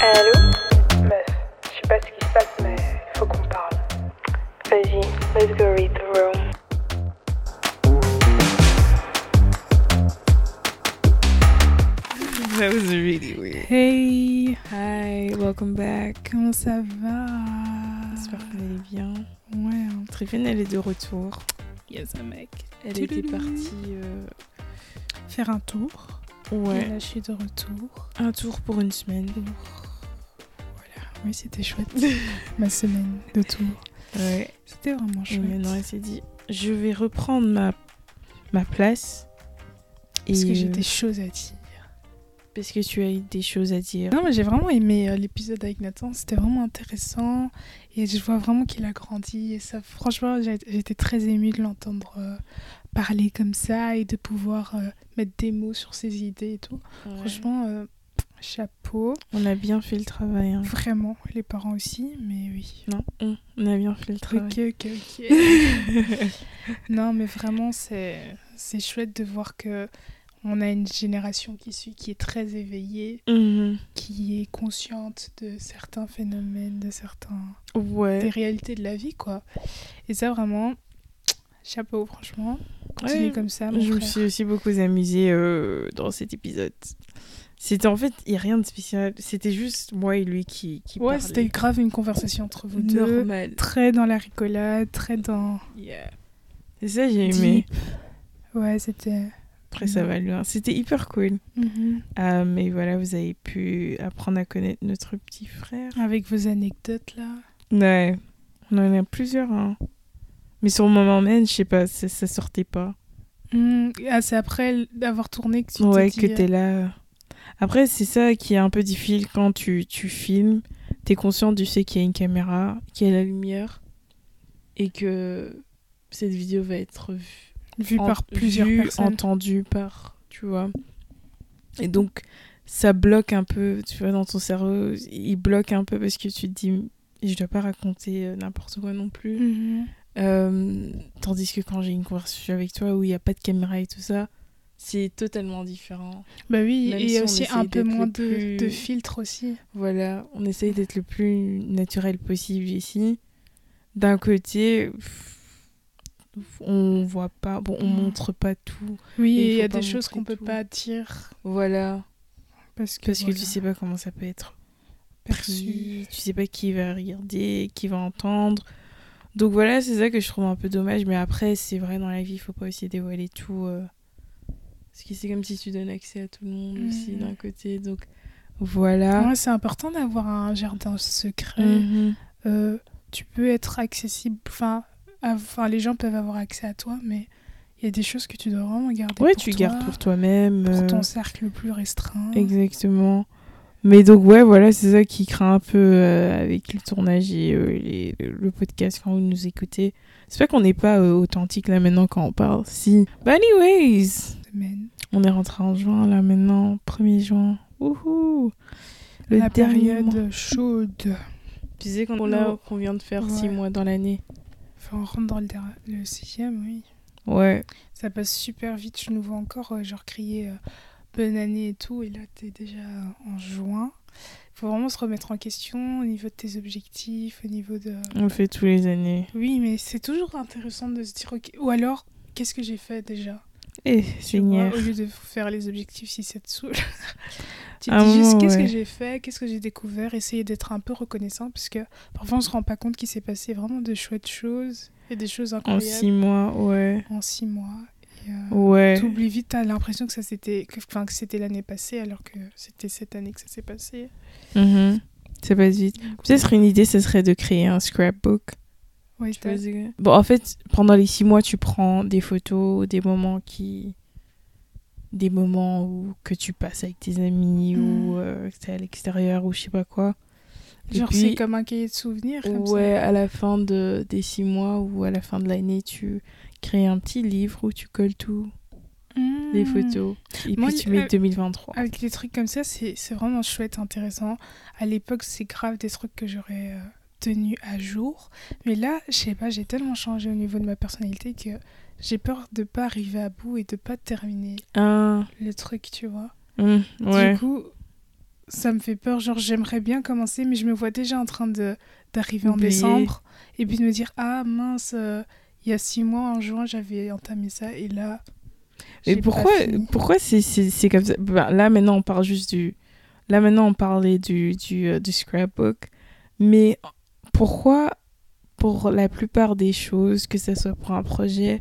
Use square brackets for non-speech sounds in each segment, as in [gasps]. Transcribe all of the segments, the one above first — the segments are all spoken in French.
Allô Meuf, je sais pas ce qui se passe, mais il faut qu'on parle. Vas-y, let's go read the room. That was really weird. Hey, Hi, welcome back. comment ça va? J'espère que vous allez bien. Ouais, hein. Tréfine, elle est de retour. yes, un mec. Elle était partie. euh, Faire un tour. Et Ouais, là, je suis de retour. un tour pour une semaine. Voilà, oui, c'était chouette. [laughs] Ma semaine de tour. Ouais. C'était vraiment Et chouette. maintenant, elle s'est dit je vais reprendre ma, ma place. Parce que Et, j'ai euh, des choses à dire. Parce que tu as eu des choses à dire. Non, mais j'ai vraiment aimé euh, l'épisode avec Nathan. C'était vraiment intéressant. Et je vois vraiment qu'il a grandi. Et ça, franchement, j'ai j'ai été très émue de l'entendre euh, parler comme ça et de pouvoir euh, mettre des mots sur ses idées et tout. Ouais. Franchement, euh, chapeau. On a bien fait le travail. hein. Vraiment, les parents aussi, mais oui. Non, on, on a bien fait le travail. Ok, ok, ok. [laughs] non, mais vraiment, c'est c'est chouette de voir que on a une génération qui suit, qui est très éveillée, Mhm. qui est consciente de certains phénomènes, de certains des réalités de la vie, quoi. Et ça, vraiment, chapeau, franchement. Continue Ouais, comme ça, mon Je me suis aussi beaucoup amusée euh, dans cet épisode. C'était en fait, il n'y a rien de spécial. C'était juste moi et lui qui, qui Ouais, c'était grave une conversation entre vous deux. normal. Très dans la rigolade, très dans. Yeah. C'est ça, j'ai aimé. Ouais, c'était. Après, ça va loin. C'était hyper cool. Mhm. Euh, mais voilà, vous avez pu apprendre à connaître notre petit frère. Avec vos anecdotes là. Ouais. On en a plusieurs. Hein. Mais sur le moment même, je sais pas, ça, sortait pas. Hmm, Ah, c'est après d'avoir tourné que tu ouais, que dit, t'es là. Après, c'est ça qui est un peu difficile quand tu, tu filmes. T'es conscient du fait qu'il y a une caméra, qu'il y a la lumière et que cette vidéo va être vue, euh, en- par plusieurs vue, personnes. entendue par, tu vois. Et donc, ça bloque un peu, tu vois, dans ton cerveau. Il bloque un peu parce que tu te dis, je dois pas raconter euh, n'importe quoi non plus. Mhm. Euh, tandis que quand j'ai une conversation avec toi où il n'y a pas de caméra et tout ça, c'est totalement différent. Bah oui, Même et il y si a aussi un peu moins de, filtres aussi. Voilà, on essaye d'être le plus naturel possible ici. D'un côté, on voit pas, bon, on Mm. montre pas tout. Oui, Et il y a des choses qu'on peut pas dire Voilà, parce que, parce que voilà, tu sais pas comment ça peut être perçu. tu sais pas qui va regarder, qui va entendre. Donc voilà, c'est ça que je trouve un peu dommage, mais après, c'est vrai, dans la vie, il faut pas aussi dévoiler tout. euh, Parce que c'est comme si tu donnes accès à tout le monde aussi d'un côté, donc voilà. Ouais, c'est important d'avoir un jardin secret. Mhm. Euh, tu peux être accessible, enfin, enfin, les gens peuvent avoir accès à toi, mais il y a des choses que tu dois vraiment garder Ouais, pour tu toi, gardes pour toi-même. pour euh, ton cercle le plus restreint. Exactement. Mais donc, ouais, voilà, c'est ça qui craint un peu euh, avec le tournage et euh, les- le podcast quand vous nous écoutez. C'est pas qu'on n'est pas euh, authentique là maintenant quand on parle. Si. But anyways, on est rentré en juin là maintenant, 1er juin. Wouhou! Le La période mois. chaude. Tu sais qu'on qu'on vient de faire 6 Ouais. mois dans l'année. Enfin, on rentre dans le, le sixième, oui. Ouais. Ça passe super vite. Je nous vois encore, genre, crier bonne année et tout. Et là, t'es déjà en juin. faut vraiment se remettre en question au niveau de tes objectifs, au niveau de. On le fait tous les années. Oui, mais c'est toujours intéressant de se dire, ok. Ou alors, qu'est-ce que j'ai fait déjà? Eh, Tu vois, Seigneur. Au lieu de faire les objectifs si ça te saoule. [laughs] tu te Ah dis juste qu'est-ce ouais. que j'ai fait, qu'est-ce que j'ai découvert, essayer d'être un peu reconnaissant parce que parfois on se rend pas compte qu'il s'est passé vraiment de chouettes choses et des choses En incroyables 6 mois, ouais. en six mois. Euh, Ouais. T'oublies vite, t'as l'impression que ça c'était, que, que c'était l'année passée alors que c'était cette année que ça s'est passé. Mhm. Ça passe vite. Peut-être une idée, ce serait de créer un scrapbook. Que- Bon, en fait, pendant les six mois, tu prends des photos, des moments qui. Des moments où... que tu passes avec tes amis ou euh, que t'es à l'extérieur ou je sais pas quoi. Genre puis, c'est comme un cahier de souvenirs. Comme ça. Ouais, à la fin de... des six mois ou à la fin de l'année, tu crées un petit livre où tu colles tout, les Mmh. photos. Et Moi, puis tu euh, mets 2023. Avec des trucs comme ça, c'est vraiment chouette, intéressant. À l'époque, c'est grave des trucs que j'aurais euh, tenu à jour. Mais là, je sais pas, j'ai tellement changé au niveau de ma personnalité que j'ai peur de pas arriver à bout et de pas terminer Ah, le truc, tu vois. ouais. Du coup, ça me fait peur. Genre, j'aimerais bien commencer, mais je me vois déjà en train de d'arriver en décembre et puis de me dire ah mince, euh, il y a six mois en juin j'avais entamé ça et là. Pas pourquoi, pourquoi c'est, comme ça? Bah, Là, maintenant, on parle juste du... Là, maintenant, on parlait du, du, euh, du scrapbook. Mais pourquoi, pour la plupart des choses, que ce soit pour un projet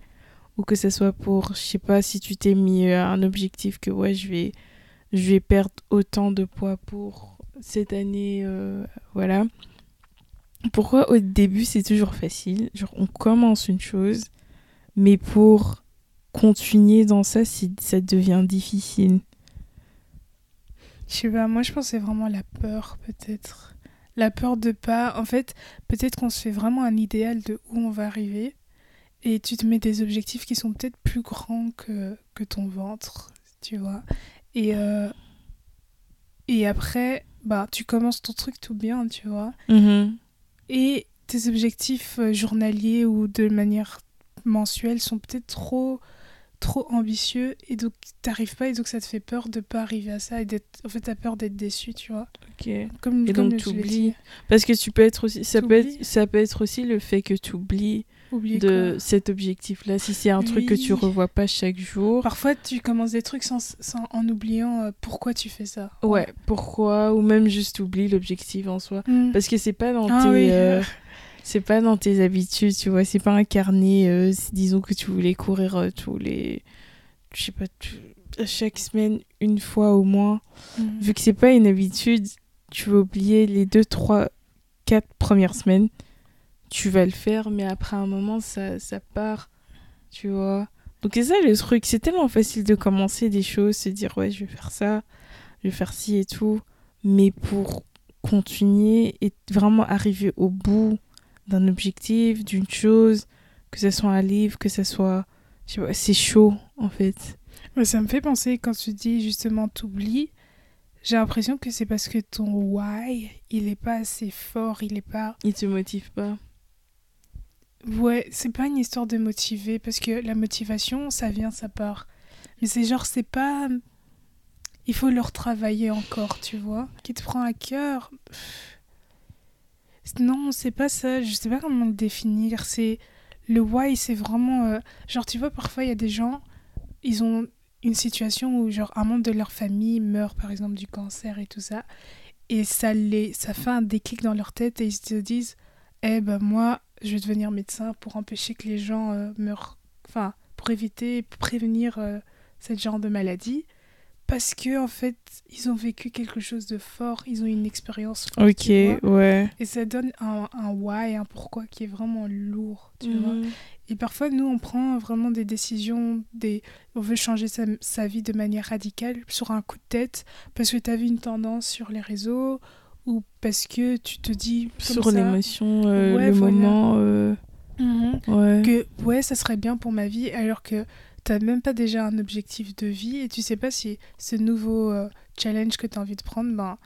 ou que ce soit pour, je sais pas, si tu t'es mis euh, un objectif que, ouais, je vais, je vais perdre autant de poids pour cette année, euh, voilà. Pourquoi au début, c'est toujours facile? Genre, on commence une chose, mais pour continuer dans ça, ça devient difficile. Je sais pas, moi je pense que c'est vraiment la peur peut-être. La peur de pas. En fait, peut-être qu'on se fait vraiment un idéal de où on va arriver et tu te mets des objectifs qui sont peut-être plus grands que, que ton ventre, tu vois. Et, euh, et après, bah, tu commences ton truc tout bien, tu vois. Et tes objectifs euh, journaliers ou de manière mensuelle sont peut-être trop trop ambitieux et donc t'arrives pas et donc ça te fait peur de pas arriver à ça et d'être en fait t'as peur d'être déçu tu vois Ok. comme Et comme donc t'oublies. Parce que tu peux être aussi, ça peut T'oublies. être, ça peut être aussi le fait que tu oublies Oublier de cet objectif-là. Si c'est un truc que tu revois pas chaque jour. parfois tu commences des trucs sans, sans en oubliant euh, pourquoi tu fais ça Ouais. Pourquoi Ou même juste oublier l'objectif en soi. Mm. Parce que c'est pas dans Ah tes, oui. euh, c'est pas dans tes habitudes, tu vois. C'est pas un carnet. euh, disons que tu voulais courir tous les, je sais pas, chaque semaine une fois au moins. Mm. vu que c'est pas une habitude, tu vas oublier les deux, trois, quatre premières semaines. Tu vas le faire, mais après un moment, ça, ça part, tu vois. Donc c'est ça le truc, c'est tellement facile de commencer des choses, se dire ouais, je vais faire ça, je vais faire ci et tout. Mais pour continuer et vraiment arriver au bout d'un objectif, d'une chose, que ce soit un livre, que ce soit... je sais pas, C'est chaud, en fait. Ouais, ça me fait penser quand tu dis justement t'oublies j'ai l'impression que c'est parce que ton why il est pas assez fort il est pas Il te motive pas. Ouais, c'est pas une histoire de motiver, parce que la motivation, ça vient, ça part. Mais c'est genre, c'est pas. Il faut le retravailler encore, tu vois. Qui te prend à cœur. Non, c'est pas ça. Je sais pas comment le définir. C'est. Le why, c'est vraiment. euh, Genre, tu vois, parfois, il y a des gens. Ils ont une situation où, genre, un membre de leur famille meurt, par exemple, du cancer et tout ça. Et ça, les... ça fait un déclic dans leur tête et ils se disent eh ben moi, je vais devenir médecin pour empêcher que les gens euh, meurent, enfin, pour éviter, pour prévenir euh, ce genre de maladie. Parce que, en fait, ils ont vécu quelque chose de fort, ils ont une expérience forte, Ok, vois. ouais. Et ça donne un, un why, un pourquoi qui est vraiment lourd, tu vois. Mhm. Et parfois, nous, on prend vraiment des décisions, des... on veut changer sa, sa vie de manière radicale sur un coup de tête parce que tu as vu une tendance sur les réseaux ou parce que tu te dis comme Sur l'émotion, euh, Ouais, le voilà. moment, euh, Mhm. ouais. que ouais, ça serait bien pour ma vie alors que t'as même pas déjà un objectif de vie et tu sais pas si ce nouveau euh, challenge que tu as envie de prendre, ben,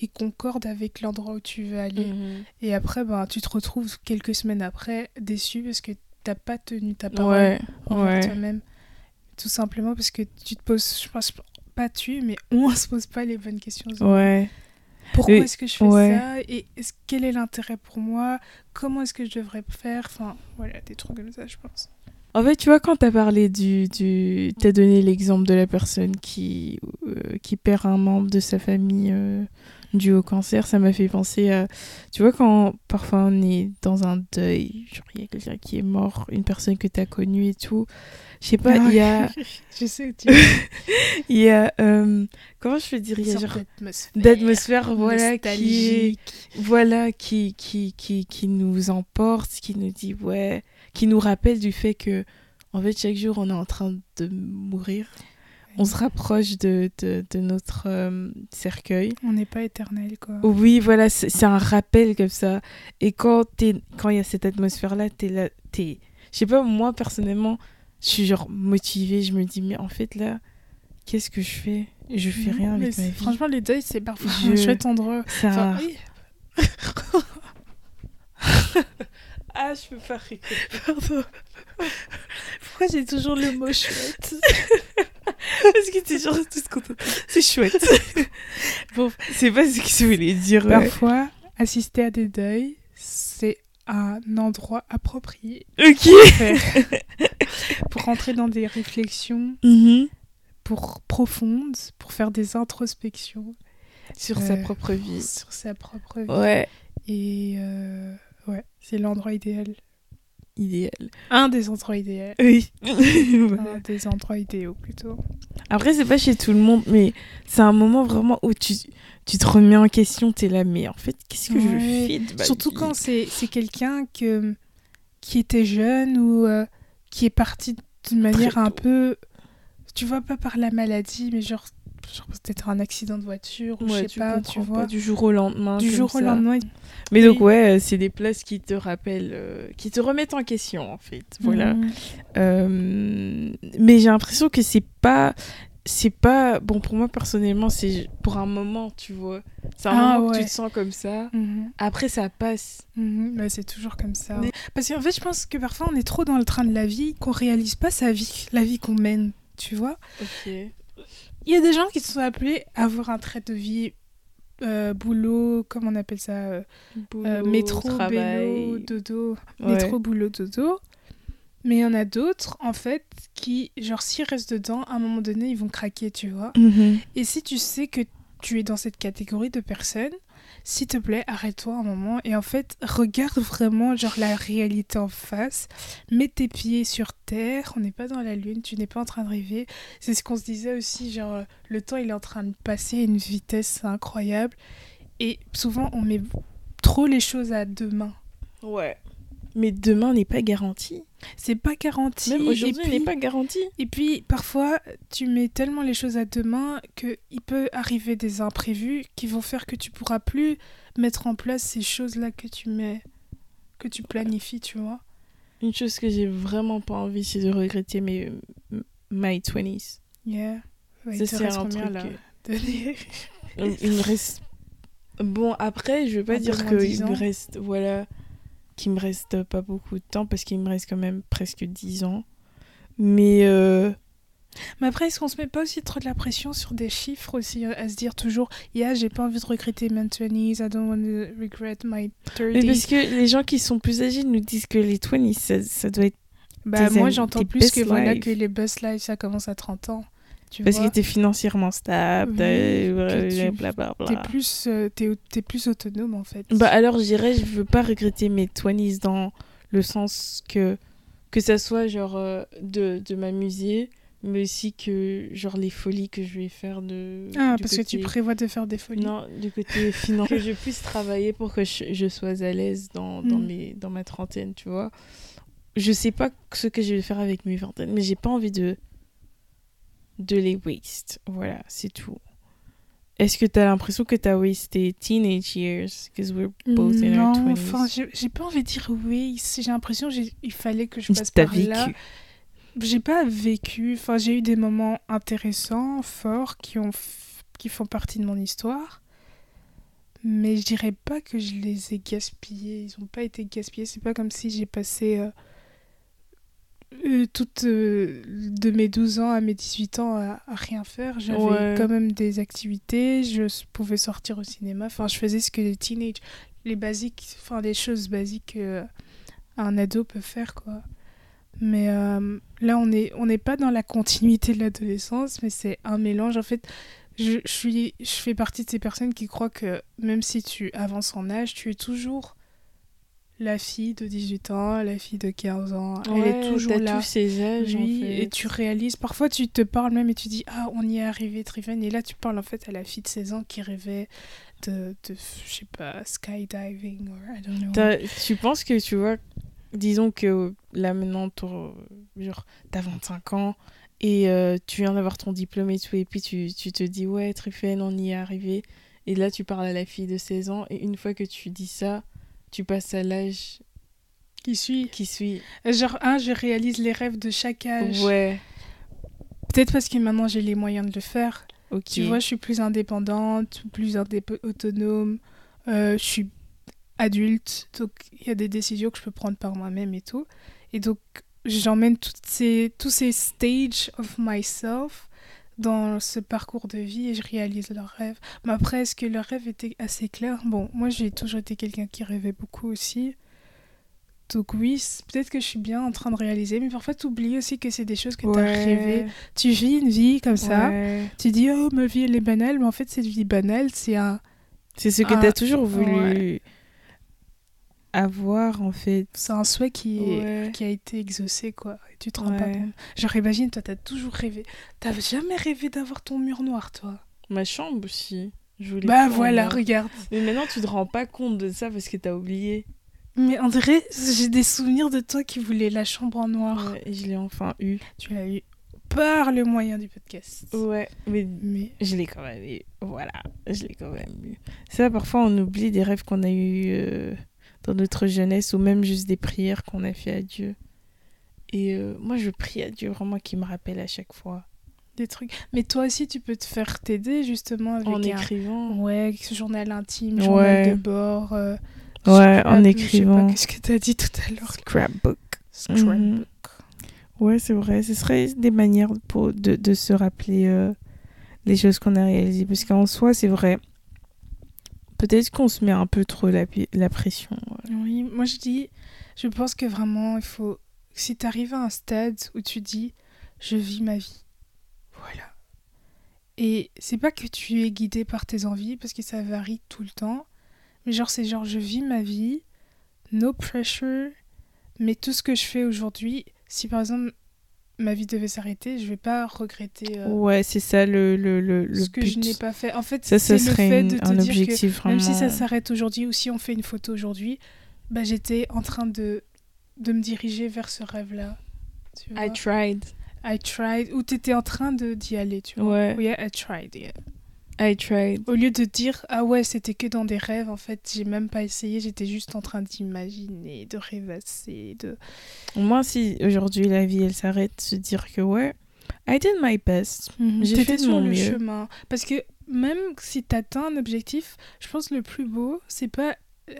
il concorde avec l'endroit où tu veux aller. Mhm. Et après, ben, tu te retrouves quelques semaines après déçu parce que t'as pas tenu ta parole Ouais, envers ouais. toi-même. Tout simplement parce que tu te poses, je pense pas tu, mais on [laughs] se pose pas les bonnes questions. Ouais. Pourquoi est-ce que je fais ouais. ça Et quel est l'intérêt pour moi? Comment est-ce que je devrais faire? Enfin, voilà, des trucs comme ça, je pense. En fait, tu vois, quand t'as parlé du... du... T'as donné l'exemple de la personne qui, euh, qui perd un membre de sa famille euh, dû au cancer, ça m'a fait penser à... Tu vois, quand parfois on est dans un deuil, genre il y a quelqu'un qui est mort, une personne que t'as connue et tout, je sais pas, il y a... [laughs] je sais que tu [laughs] Il y a... euh, comment je peux dire Il y a genre d'atmosphère. voilà qui est- voilà qui qui qui qui nous emporte qui nous dit ouais qui nous rappelle du fait que en fait chaque jour on est en train de mourir on se rapproche de de, de notre euh, cercueil On n'est pas éternel, quoi. oui voilà c'est un rappel comme ça et quand t'es quand il y a cette atmosphère là t'es là t'es je sais pas moi personnellement je suis genre motivée je me dis mais en fait là qu'est-ce que je fais? Je fais rien avec ma vie Franchement, les deuils, c'est parfois Je- [laughs] un chouette endroit. c'est Enfin, un- oui. [laughs] Ah, je peux pas rigoler. Pardon. Pourquoi j'ai toujours le mot chouette? [laughs] [laughs] Parce que t'es genre tout content. C'est chouette. [laughs] bon, c'est pas ce que je voulais dire. ouais. Parfois, assister à des deuils, c'est un endroit approprié Ok. pour, [laughs] pour rentrer dans des réflexions Mhm. pour profondes, pour faire des introspections Sur sa Euh, propre vie. sur sa propre vie. Ouais. Et euh, ouais, c'est l'endroit idéal. Idéal. Un des endroits idéaux. Oui. [laughs] Un des endroits idéaux plutôt. Après, c'est pas chez tout le monde, mais c'est un moment vraiment où tu, tu te remets en question. T'es là, mais en fait, qu'est-ce que je fais de ma Surtout vie? quand c'est c'est quelqu'un que qui était jeune ou euh, qui est parti d'une manière un peu tu vois pas par la maladie mais genre, genre peut-être un accident de voiture ou Ouais, je sais pas tu vois pas du jour au lendemain. du jour au lendemain Mais donc, ouais, euh, c'est des places qui te rappellent, euh, qui te remettent en question, en fait. Voilà. Mhm. Euh, mais j'ai l'impression que c'est pas. C'est pas. Bon, pour moi, personnellement, c'est pour un moment, tu vois. C'est un Ah, moment que ouais. tu te sens comme ça. Mhm. Après, ça passe. Bah, c'est toujours comme ça Mais- parce qu'en fait je pense que parfois on est trop dans le train de la vie qu'on réalise pas sa vie la vie qu'on mène tu vois Ok. Il y a des gens qui se sont appelés à avoir un trait de vie euh, boulot, comment on appelle ça euh, euh, Métro, dodo. Ouais. Métro, boulot, dodo. Mais il y en a d'autres, en fait, qui, genre, s'ils restent dedans, à un moment donné, ils vont craquer, tu vois. Mhm. Et si tu sais que tu es dans cette catégorie de personnes, s'il te plaît, arrête-toi un moment et en fait, regarde vraiment genre la réalité en face. Mets tes pieds sur terre. On n'est pas dans la lune, tu n'es pas en train de rêver. C'est ce qu'on se disait aussi, genre euh, le temps il est en train de passer à une vitesse incroyable et souvent on met trop les choses à demain. Ouais. Mais demain n'est pas garanti. C'est pas garanti. Même aujourd'hui, n'est pas garanti. Et puis parfois, tu mets tellement les choses à demain qu'il peut arriver des imprévus qui vont faire que tu pourras plus mettre en place ces choses-là que tu mets, que tu planifies, tu vois. Une chose que j'ai vraiment pas envie, c'est de regretter mes my 20s. Yeah. Ouais, c'est un truc là que-. Il me reste. Bon, après, je veux pas dire qu'il 10 me reste. Voilà. Qu'il me reste pas beaucoup de temps parce qu'il me reste quand même presque 10 ans. Mais. euh, Mais après, est-ce qu'on se met pas aussi trop de la pression sur des chiffres aussi, euh, à se dire toujours, yeah, j'ai pas envie de regretter my 20s, I don't want to regret my Mais parce 30s. que les gens qui sont plus âgés nous disent que les 20s, ça, ça doit être. Bah, moi, j'entends plus que voilà que les best life, ça commence à 30 ans. Tu Parce vois que t'es financièrement stable, Oui, t'as- que tu- blablabla. T'es plus, euh, plus autonome en fait. Bah alors je dirais je veux pas regretter mes 20s dans le sens que que ça soit genre euh, de, de m'amuser mais aussi que genre les folies que je vais faire de ah, parce que tu prévois de faire des folies. non du côté [laughs] financier que je puisse travailler pour que je, je sois à l'aise dans, dans Mm. mes dans ma trentaine tu vois je sais pas ce que je vais faire avec mes vingtaines mais j'ai pas envie de de les waste voilà c'est tout est-ce que t'as l'impression que t'as wasté teenage years? Because we're both in our non, 20s enfin, j'ai, pas envie de dire oui. si J'ai l'impression qu'il fallait que je passe par vécu. là. J'ai pas vécu. Enfin, j'ai eu des moments intéressants, forts, qui ont, f- qui font partie de mon histoire. Mais je dirais pas que je les ai gaspillés. Ils ont pas été gaspillés. C'est pas comme si j'ai passé euh, euh, toute euh, de mes 12 ans à mes 18 ans à, à rien faire. J'avais Ouais. quand même des activités. Je pouvais sortir au cinéma. Enfin, je faisais ce que les teenage, les basiques, enfin les choses basiques euh, un ado peut faire quoi. Mais euh, là, on est on n'est pas dans la continuité de l'adolescence, mais c'est un mélange. En fait, je, je suis je fais partie de ces personnes qui croient que même si tu avances en âge, tu es toujours la fille de 18 ans, la fille de 15 ans. Elle est Ouais, toujours t'as là. tous ces âges Oui, en fait. et tu réalises, parfois tu te parles même et tu dis Ah, on y est arrivé, Triven. Et là, tu parles en fait à la fille de 16 ans qui rêvait de, de je sais pas, skydiving, or I don't know. T'as- tu penses que tu vois disons que là maintenant genre t'as 25 ans et euh, tu viens d'avoir ton diplôme et tout et puis tu, tu te dis ouais Trifen on y est arrivé et là tu parles à la fille de 16 ans et une fois que tu dis ça tu passes à l'âge Qui suit qui suit Genre, un, je réalise les rêves de chaque âge. ouais Peut-être parce que maintenant j'ai les moyens de le faire. ok Tu vois, je suis plus indépendante, plus indép- autonome, euh, je suis adulte, donc il y a des décisions que je peux prendre par moi-même et tout. Et donc, j'emmène toutes ces, tous ces stages of myself dans ce parcours de vie et je réalise leurs rêves. Mais après, est-ce que leurs rêves étaient assez clairs Bon, moi j'ai toujours été quelqu'un qui rêvait beaucoup aussi. Donc oui, peut-être que je suis bien en train de réaliser, mais parfois tu oublies aussi que c'est des choses que tu as rêvé. Tu vis une vie comme ça, Ouais. tu dis oh ma vie elle est banale, mais en fait cette vie banale c'est un, C'est ce que tu as toujours voulu ouais. Avoir, en fait. c'est un souhait qui, est- qui a été exaucé quoi. Et tu te rends pas compte. Genre imagine, toi t'as toujours rêvé. T'as jamais rêvé d'avoir ton mur noir toi Ma chambre aussi. Je voulais Bah voilà, regarde. Mais maintenant, tu te rends pas compte de ça parce que t'as oublié. Mais dirait, j'ai des souvenirs de toi qui voulais la chambre en noir. Ouais, et je l'ai enfin eu. Tu l'as eu par le moyen du podcast. Ouais, mais Mais je l'ai quand même eu. Voilà, je l'ai quand même eu. Ça, parfois, on oublie des rêves qu'on a eu euh, dans notre jeunesse ou même juste des prières qu'on a fait à Dieu. Et euh, moi, je prie à Dieu vraiment qu'il me rappelle à chaque fois. des trucs. Mais toi aussi, tu peux te faire t'aider justement avec En un... écrivant. Ouais, ce journal intime, Ouais. journal de bord. euh, Ouais, en écrivant. Qu'est-ce que t'as dit tout à l'heure. Scrapbook. Scrapbook. Ouais, c'est vrai. Ce serait des manières pour, de, de se rappeler euh, les choses qu'on a réalisées. Parce qu'en soi, c'est vrai. Peut-être qu'on se met un peu trop la, pression. Oui, moi je dis, je pense que vraiment, il faut. Si tu arrives à un stade où tu dis, je vis ma vie. Voilà. Et c'est pas que tu es guidé par tes envies, parce que ça varie tout le temps. Mais genre, c'est genre, je vis ma vie, no pressure. Mais tout ce que je fais aujourd'hui, si par exemple ma vie devait s'arrêter, je vais pas regretter euh, Ouais, c'est ça le, le, le, le ce que je n'ai pas fait. En fait, Ça, c'est le fait une- de te un dire que objectif vraiment. même si ça s'arrête aujourd'hui ou si on fait une photo aujourd'hui, bah, j'étais en train de, de me diriger vers ce rêve-là. Tu? I tried. I tried. Ou t'étais en train d'y aller, tu vois. Ouais, Yeah, I tried. yeah. I tried. Au lieu de dire, ah ouais, c'était que dans des rêves, en fait, j'ai même pas essayé, j'étais juste en train d'imaginer, de rêvasser, de... Au moins, si aujourd'hui la vie elle s'arrête, se dire que ouais, I did my best. J'ai T'étais fait de sur mon le mieux. chemin. Parce que même si t'atteins un objectif, je pense que le plus beau, c'est pas...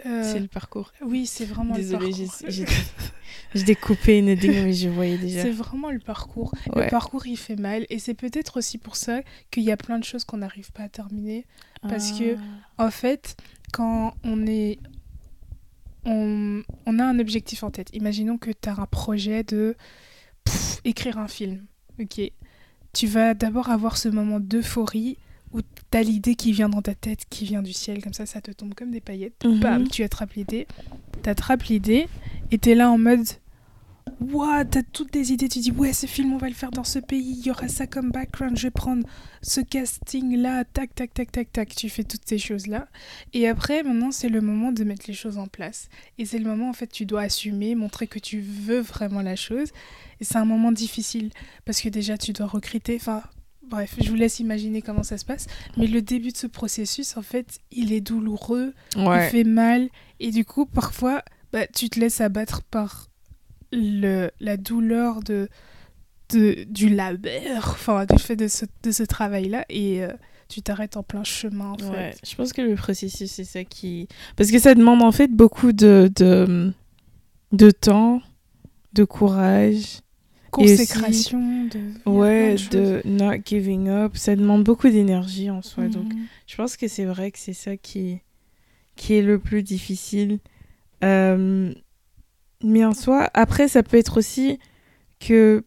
euh, C'est le parcours. Oui, c'est vraiment Désolée, le parcours. [laughs] j'ai découpé une dingue, mais je voyais déjà. C'est vraiment le parcours. Ouais. Le parcours, il fait mal. Et c'est peut-être aussi pour ça qu'il y a plein de choses qu'on n'arrive pas à terminer. parce que- Ah. En fait, quand on est... On, on a un objectif en tête. Imaginons que tu as un projet de pff, écrire un film. Ok. Tu vas d'abord avoir ce moment d'euphorie où tu as l'idée qui vient dans ta tête, qui vient du ciel, comme ça, ça te tombe comme des paillettes. Mhm. Bam, tu attrapes l'idée. Tu attrapes l'idée et tu es là en mode Waouh, t'as toutes des idées. Tu dis Ouais, ce film, on va le faire dans ce pays. Il y aura ça comme background. Je vais prendre ce casting-là. Tac, tac, tac, tac, tac. Tu fais toutes ces choses-là. Et après, maintenant, c'est le moment de mettre les choses en place. Et c'est le moment, en fait, tu dois assumer, montrer que tu veux vraiment la chose. Et c'est un moment difficile parce que déjà, tu dois recruter. Enfin, bref, je vous laisse imaginer comment ça se passe. Mais le début de ce processus, en fait, il est douloureux il fait mal. Et du coup parfois bah, tu te laisses abattre par le, la douleur de, de du labeur enfin du fait de ce, de ce travail là et euh, tu t'arrêtes en plein chemin en Ouais, fait. je pense que le processus, c'est ça qui... Parce que ça demande en fait beaucoup de, de, de temps, de courage, consécration de il y a plein ouais, choses. de not giving up. Ça demande beaucoup d'énergie en soi. Donc, Mhm. je pense que c'est vrai que c'est ça qui, qui est le plus difficile. Euh, mais en soi, après, ça peut être aussi que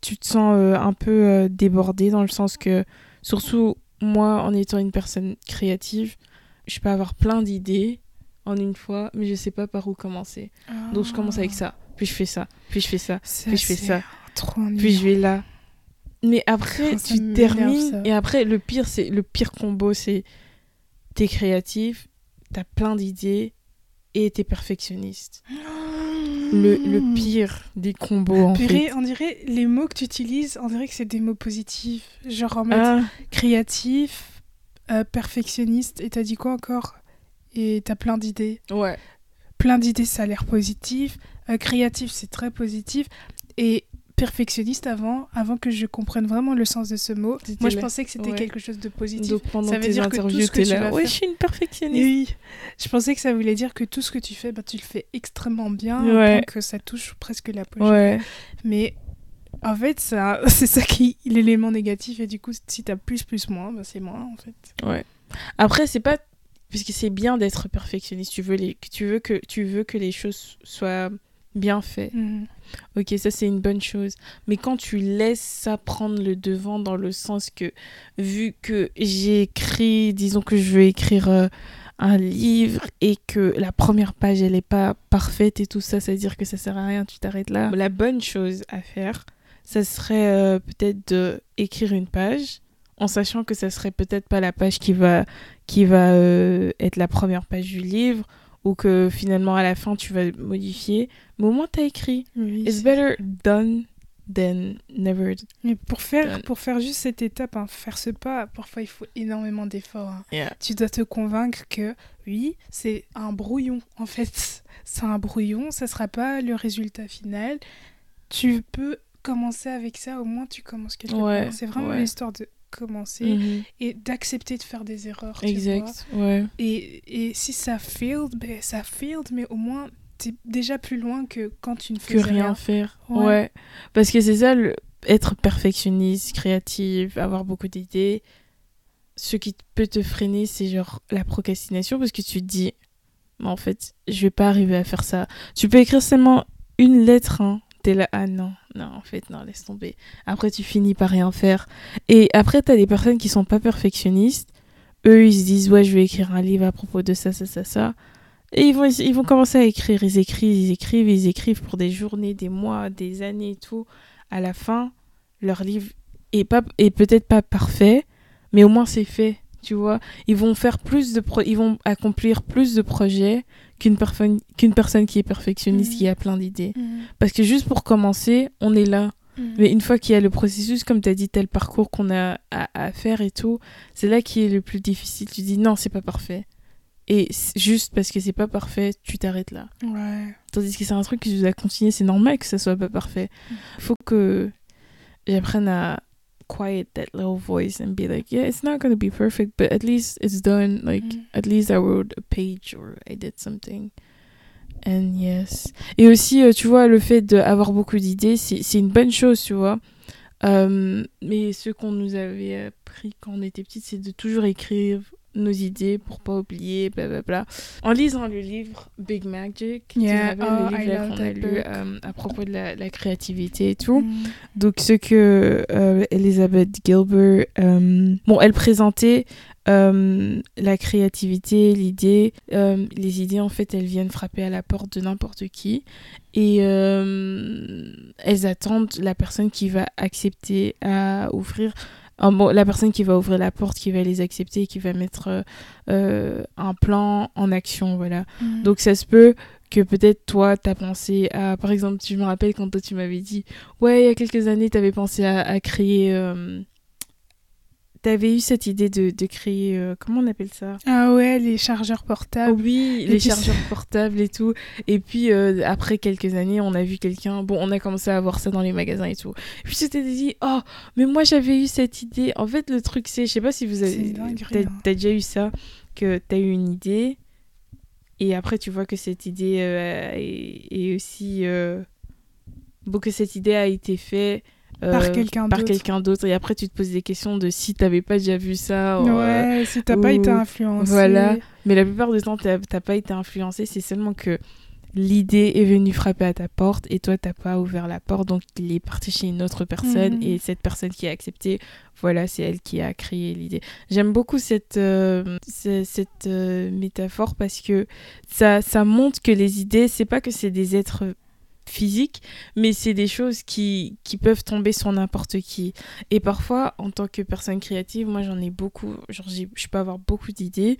tu te sens euh, un peu euh, débordé dans le sens que, surtout moi, en étant une personne créative, je peux avoir plein d'idées en une fois, mais je sais pas par où commencer. Donc je commence avec ça, puis je fais ça, puis je fais ça, Ça, puis je fais ça, trop puis je vais là. Mais après, ça tu termines. Et après, le pire, c'est le pire combo, c'est t'es créatif, t'as plein d'idées et t'es perfectionniste. [gasps] Le, le pire des combos, en Purée, fait. on dirait les mots que tu utilises, on dirait que c'est des mots positifs. Genre en mode Ah, créatif, euh, perfectionniste, et t'as dit quoi encore? Et t'as plein d'idées. ouais. Plein d'idées, ça a l'air positif. Euh, créatif, c'est très positif. Et perfectionniste avant, avant que je comprenne vraiment le sens de ce mot. Moi, je là. pensais que c'était Ouais. quelque chose de positif. Donc pendant Ça veut tes dire que tout ce que tu là. vas Ouais, faire- je suis une perfectionniste. Oui, je pensais que ça voulait dire que tout ce que tu fais, bah, tu le fais extrêmement bien, Ouais. que ça touche presque la poche. Mais en fait, ça, [laughs] c'est ça qui est l'élément négatif. Et du coup, si t'as plus, plus, moins, bah, c'est moins en fait. Ouais. Après, c'est pas parce que c'est bien d'être perfectionniste. Tu veux les, tu veux que, tu veux que les choses soient bien faites. Mhm. Ok, ça c'est une bonne chose. Mais quand tu laisses ça prendre le devant dans le sens que, vu que j'ai écrit, disons que je veux écrire euh, un livre et que la première page elle est pas parfaite et tout ça, ça veut dire que ça sert à rien, tu t'arrêtes là. La bonne chose à faire, ça serait euh, peut-être de écrire une page en sachant que ça serait peut-être pas la page qui va qui va euh, être la première page du livre ou que finalement à la fin tu vas modifier mais au moins t'as écrit Oui, it's better done than never Mais pour faire, Done. pour faire juste cette étape, hein, faire ce pas, parfois il faut énormément d'efforts. hein. yeah. Tu dois te convaincre que oui, c'est un brouillon en fait. [laughs] C'est un brouillon, ça sera pas le résultat final. Tu peux commencer avec ça, au moins tu commences quelque Ouais, part. C'est vraiment ouais. l'histoire de commencer Mhm. et d'accepter de faire des erreurs. tu vois. exact ouais Et, et si ça failed, ben ça failed, mais au moins t'es déjà plus loin que quand tu ne que faisais rien rien. faire Ouais. ouais, parce que c'est ça le... être perfectionniste créatif avoir beaucoup d'idées ce qui peut te freiner c'est genre la procrastination parce que tu te dis mais en fait je vais pas arriver à faire ça tu peux écrire seulement une lettre hein. T'es là. Ah non non en fait non laisse tomber. Après tu finis par rien faire. Et après t'as des personnes qui sont pas perfectionnistes. Eux ils se disent ouais je vais écrire un livre à propos de ça ça ça ça. Et ils vont ils vont commencer à écrire. Ils écrivent ils écrivent ils écrivent pour des journées des mois des années et tout. À la fin leur livre est est peut-être pas parfait mais au moins c'est fait tu vois. Ils vont faire plus de pro- ils vont accomplir plus de projets qu'une personne qu'une personne qui est perfectionniste Mhm. qui a plein d'idées Mhm. parce que juste pour commencer on est là Mhm. mais une fois qu'il y a le processus comme tu as dit tel parcours qu'on a à, à faire et tout c'est là qui est le plus difficile tu dis non c'est pas parfait et juste parce que c'est pas parfait tu t'arrêtes là Ouais. Tandis que c'est un truc que je dois continuer, c'est normal que ça soit pas parfait. Faut que j'apprenne à quiet that little voice and be like, yeah, it's not gonna be perfect, but at least it's done. Like, Mhm. at least I wrote a page or I did something. And yes. Et aussi, euh, tu vois, le fait d'avoir beaucoup d'idées, c'est c'est une bonne chose, tu vois. Euh, mais ce qu'on nous avait appris quand on était petite, c'est de toujours écrire nos idées pour pas oublier, blablabla. En lisant le livre Big Magic, tu Yeah, rappelles, oh, le livre qu'on a lu euh, à propos de la, la créativité et tout. Mhm. Donc ce que euh, Elizabeth Gilbert, euh, bon, elle présentait euh, la créativité, l'idée, euh, les idées en fait, elles viennent frapper à la porte de n'importe qui et elles attendent la personne qui va accepter à ouvrir. Bon, la personne qui va ouvrir la porte, qui va les accepter, qui va mettre euh, un plan en action, voilà. Mhm. Donc ça se peut que peut-être toi, t'as pensé à... Par exemple, je me rappelle quand toi, tu m'avais dit, ouais, il y a quelques années, t'avais pensé à, à créer... euh, T'avais eu cette idée de, de créer... euh, comment on appelle ça? Ah ouais, les chargeurs portables. oui, Et les chargeurs portables et tout. Et puis euh, après quelques années, on a vu quelqu'un. Bon, on a commencé à voir ça dans les magasins et tout. Et puis c'était dit, oh, mais moi j'avais eu cette idée. En fait, le truc c'est, je sais pas si vous avez, t'as, déjà eu ça, que t'as eu une idée et après tu vois que cette idée euh, est, est aussi, bon que cette idée a été faite. Euh, Par quelqu'un par d'autre. quelqu'un d'autre et après tu te poses des questions de si t'avais pas déjà vu ça ou, euh, Ouais, si t'as pas été ou- influencé. voilà. Mais la plupart du temps, t'as pas été influencé, c'est seulement que l'idée est venue frapper à ta porte et toi, t'as pas ouvert la porte, donc il est parti chez une autre personne Mhm. et cette personne qui a accepté, voilà, c'est elle qui a créé l'idée. J'aime beaucoup cette, euh, ce- cette euh, métaphore parce que ça, ça montre que les idées, c'est pas que c'est des êtres physiques, mais c'est des choses qui, qui peuvent tomber sur n'importe qui. Et parfois, en tant que personne créative, moi j'en ai beaucoup, genre je peux avoir beaucoup d'idées.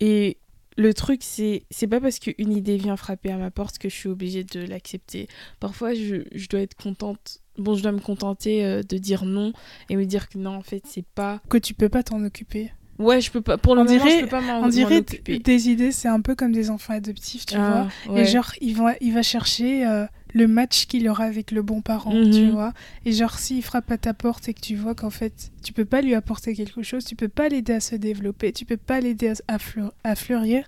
Et le truc, c'est c'est pas parce qu'une idée vient frapper à ma porte que je suis obligée de l'accepter. Parfois, je, je dois être contente. Bon, je dois me contenter euh, de dire non et me dire que non, en fait, c'est pas. Que tu peux pas t'en occuper. Ouais, je peux pas. Pour le On moment, dirait- je peux pas m'en On m'en dirait occuper. des idées, c'est un peu comme des enfants adoptifs, tu Ah, vois. ouais. Et genre, il va, il va chercher euh, le match qu'il aura avec le bon parent, Mhm. tu vois. Et genre, s'il frappe à ta porte et que tu vois qu'en fait, tu peux pas lui apporter quelque chose, tu peux pas l'aider à se développer, tu peux pas l'aider à, à fleur- à fleurir,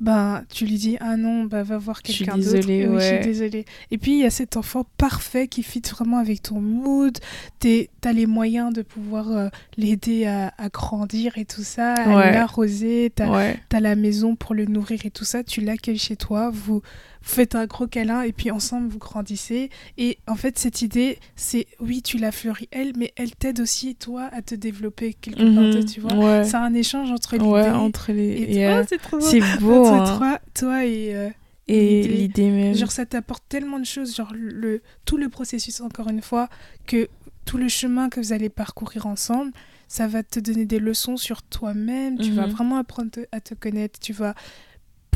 ben, tu lui dis, ah non, bah, va voir quelqu'un d'autre. Oui, Je suis désolée. Et puis, il y a cet enfant parfait qui fit vraiment avec ton mood. T'as les moyens de pouvoir euh, l'aider à, à grandir et tout ça, à Ouais. l'arroser. T'as Ouais. la maison pour le nourrir et tout ça, tu l'accueilles chez toi, vous faites un gros câlin et puis ensemble vous grandissez. Et en fait, cette idée, c'est oui, tu la fleuris elle, mais elle t'aide aussi toi à te développer quelque part, Mhm. tu vois. Ouais. C'est un échange entre l'idée Ouais, entre les. et et, euh, Oh, c'est trop beau, Entre hein. toi, toi et euh, Et l'idée. même. genre ça t'apporte tellement de choses, genre le tout le processus encore une fois que tout le chemin que vous allez parcourir ensemble, ça va te donner des leçons sur toi-même. Tu vas Mhm. vraiment apprendre te- à te connaître. Tu vas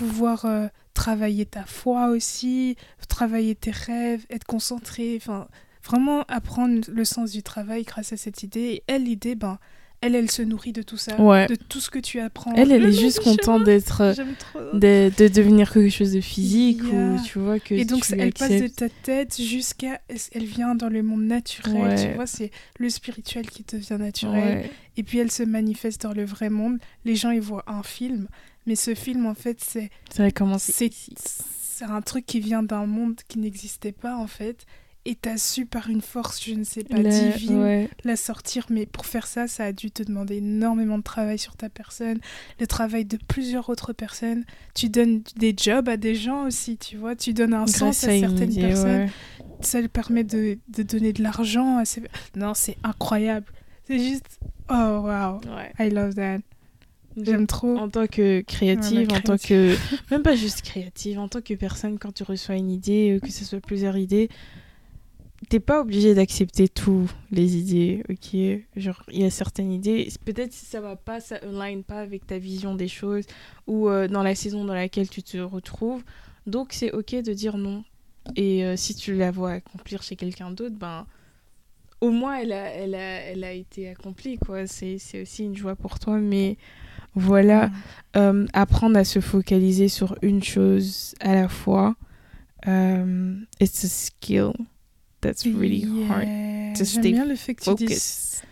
pouvoir euh, travailler ta foi aussi, travailler tes rêves, être concentré. Enfin, vraiment apprendre le sens du travail grâce à cette idée. Et elle, l'idée, ben, elle, elle se nourrit de tout ça, Ouais. de tout ce que tu apprends. Elle, elle le est juste contente d'être. euh. De, de devenir quelque chose de physique Yeah. ou tu vois que Et donc, tu elle passe de ta tête jusqu'à. Elle vient dans le monde naturel, Ouais. tu vois, c'est le spirituel qui devient naturel. Ouais. Et puis, elle se manifeste dans le vrai monde. Les gens, ils voient un film, mais ce film, en fait, c'est Ça c'est un truc qui vient d'un monde qui n'existait pas, en fait. Et t'as su par une force, je ne sais pas, La- divine, ouais. la sortir. Mais pour faire ça, ça a dû te demander énormément de travail sur ta personne, le travail de plusieurs autres personnes. Tu donnes des jobs à des gens aussi, tu vois. Tu donnes un Grâce sens à, certaines idée, personnes. ouais. Ça lui permet de, de donner de l'argent à ces... Non, c'est incroyable. C'est juste... Oh, wow. I love that. J'aime trop. En tant que créative, Ouais, en tant que. [laughs] Même pas juste créative, en tant que personne, quand tu reçois une idée, euh, que ce soit plusieurs idées, t'es pas obligé d'accepter toutes les idées, ok? Genre, il y a certaines idées, peut-être si ça va pas, ça align pas avec ta vision des choses ou euh, dans la saison dans laquelle tu te retrouves. Donc, c'est ok de dire non. Et euh, si tu la vois accomplir chez quelqu'un d'autre, ben. Au moins, elle a, elle a, elle a été accomplie, quoi. C'est c'est aussi une joie pour toi, mais voilà. Euh, apprendre à se focaliser sur une chose à la fois. Um, it's a skill that's really hard. Yeah. to J'aime stay bien le fait que tu dises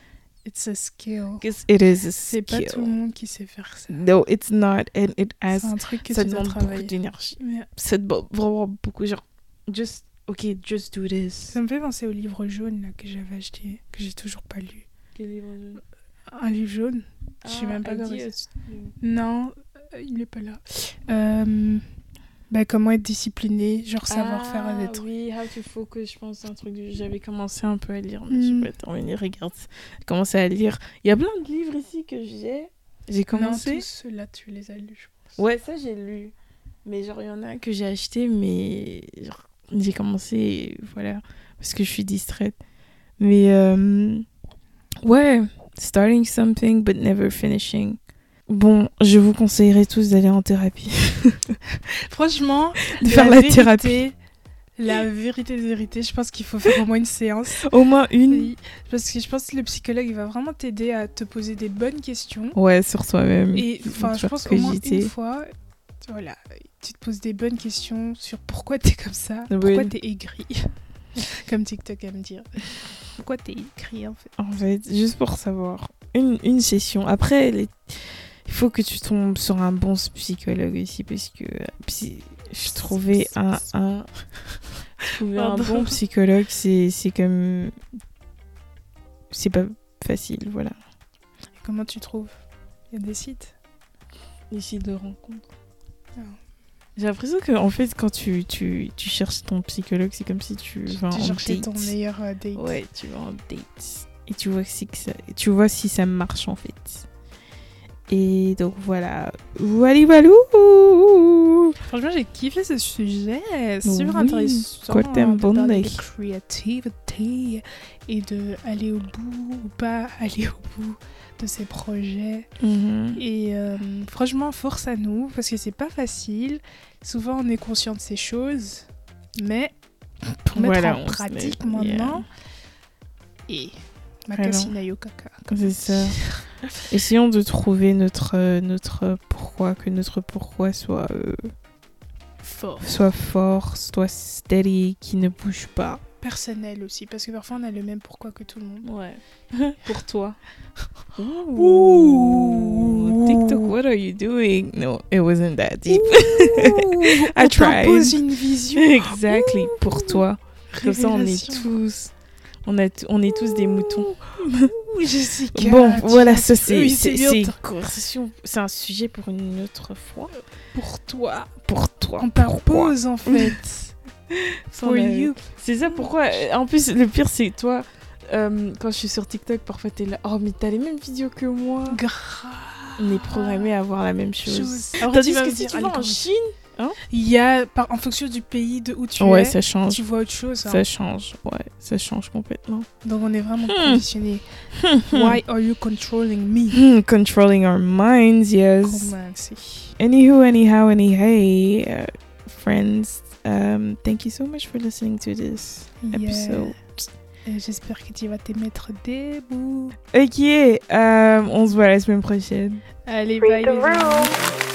it's a skill. It is a C'est pas tout le monde qui sait faire ça. No, it's not. And it has. C'est un truc que Ça demande beaucoup d'énergie. Yeah. Ça demande vraiment beaucoup. Genre, just, ok, just do this. Ça me fait penser au livre jaune là, que j'avais acheté, que j'ai toujours pas lu. Un livre jaune Je sais même pas comment Non, euh, il est pas là. Euh, bah, comment être discipliné, genre savoir faire des trucs. Ah Oui, How to Focus, je pense, un truc que j'avais commencé un peu à lire, mais je Mm. vais pas terminer. Regarde, j'ai commencé à lire. Il y a plein de livres ici que j'ai. J'ai Non, commencé. tous ceux-là, tu les as lus, je pense. Ouais, ça j'ai lu. Mais genre, il y en a que j'ai acheté, mais j'ai commencé, voilà, parce que je suis distraite. Mais euh, ouais, starting something but never finishing. Bon, je vous conseillerais tous d'aller en thérapie, [laughs] Franchement, de faire la, vérité- thérapie. La vérité de vérité, je pense qu'il faut faire au moins une séance. [laughs] Au moins une. Parce que je pense que le psychologue il va vraiment t'aider à te poser des bonnes questions. Ouais, sur toi-même. Et enfin, je pense au moins une fois, voilà, tu te poses des bonnes questions sur pourquoi t'es comme ça, Oui. pourquoi t'es aigri, [laughs] [laughs] comme TikTok aime dire. [laughs] Pourquoi t'es aigri en fait? En fait, juste pour savoir. Une, une session. Après, les- il faut que tu tombes sur un bon psychologue aussi, parce que je trouvais un, un, [laughs] trouver un bon psychologue, c'est comme. C'est pas facile, voilà. Comment tu trouves? Il y a des sites? Ici de rencontre. Ah. J'ai l'impression que, en fait, quand tu, tu, tu cherches ton psychologue, c'est comme si tu vas Tu en cherchais date. ton meilleur euh, date. Ouais, tu vas en date. Et tu vois, si que ça... tu vois si ça marche en fait. Et donc voilà. Wally walou Franchement, j'ai kiffé ce sujet. Super Oui, intéressant. quoi t'aimes, de et de aller au bout ou pas [laughs] aller au bout de ses projets. Mhm. Et euh, franchement, force à nous parce que c'est pas facile. Souvent, on est conscient de ces choses, mais pour mettre Voilà, en pratique met- maintenant. Et Yokaka. comme C'est ça. [laughs] Essayons de trouver notre, euh, notre pourquoi, que notre pourquoi soit euh, fort. Sois fort, sois steady, qui ne bouge pas. Personnel aussi, parce que parfois on a le même pourquoi que tout le monde. Ouais. [laughs] Pour toi. Ouh. TikTok, what are you doing? No, it wasn't that deep. [laughs] I on tried. t'impose une vision. exactly. Pour toi. Comme ça, on est tous. On, a on est tous des moutons. Jessica, Bon, voilà, ça c'est c'est- un sujet pour une autre fois. pour toi. Pour toi. On t'impose en fait. For you. C'est ça pourquoi. euh, En plus, le pire, c'est toi. euh, quand je suis sur TikTok, parfois t'es là. Oh, mais t'as les mêmes vidéos que moi. Grave. On est programmé à voir la même chose. Alors, Tandis que si tu vas en Chine. Il y a, par, en fonction du pays de où tu Ouais, es, ça change. tu vois autre chose. hein. Ça change. Ouais, ça change complètement. Donc on est vraiment Hmm. conditionné. [laughs] Why are you controlling me? Hmm, controlling our minds, yes. Anywho, anyhow, any hey, uh, friends. Um, thank you so much for listening to this episode. Et J'espère que tu vas te mettre debout. Ok, euh, on se voit la semaine prochaine. Allez, Read bye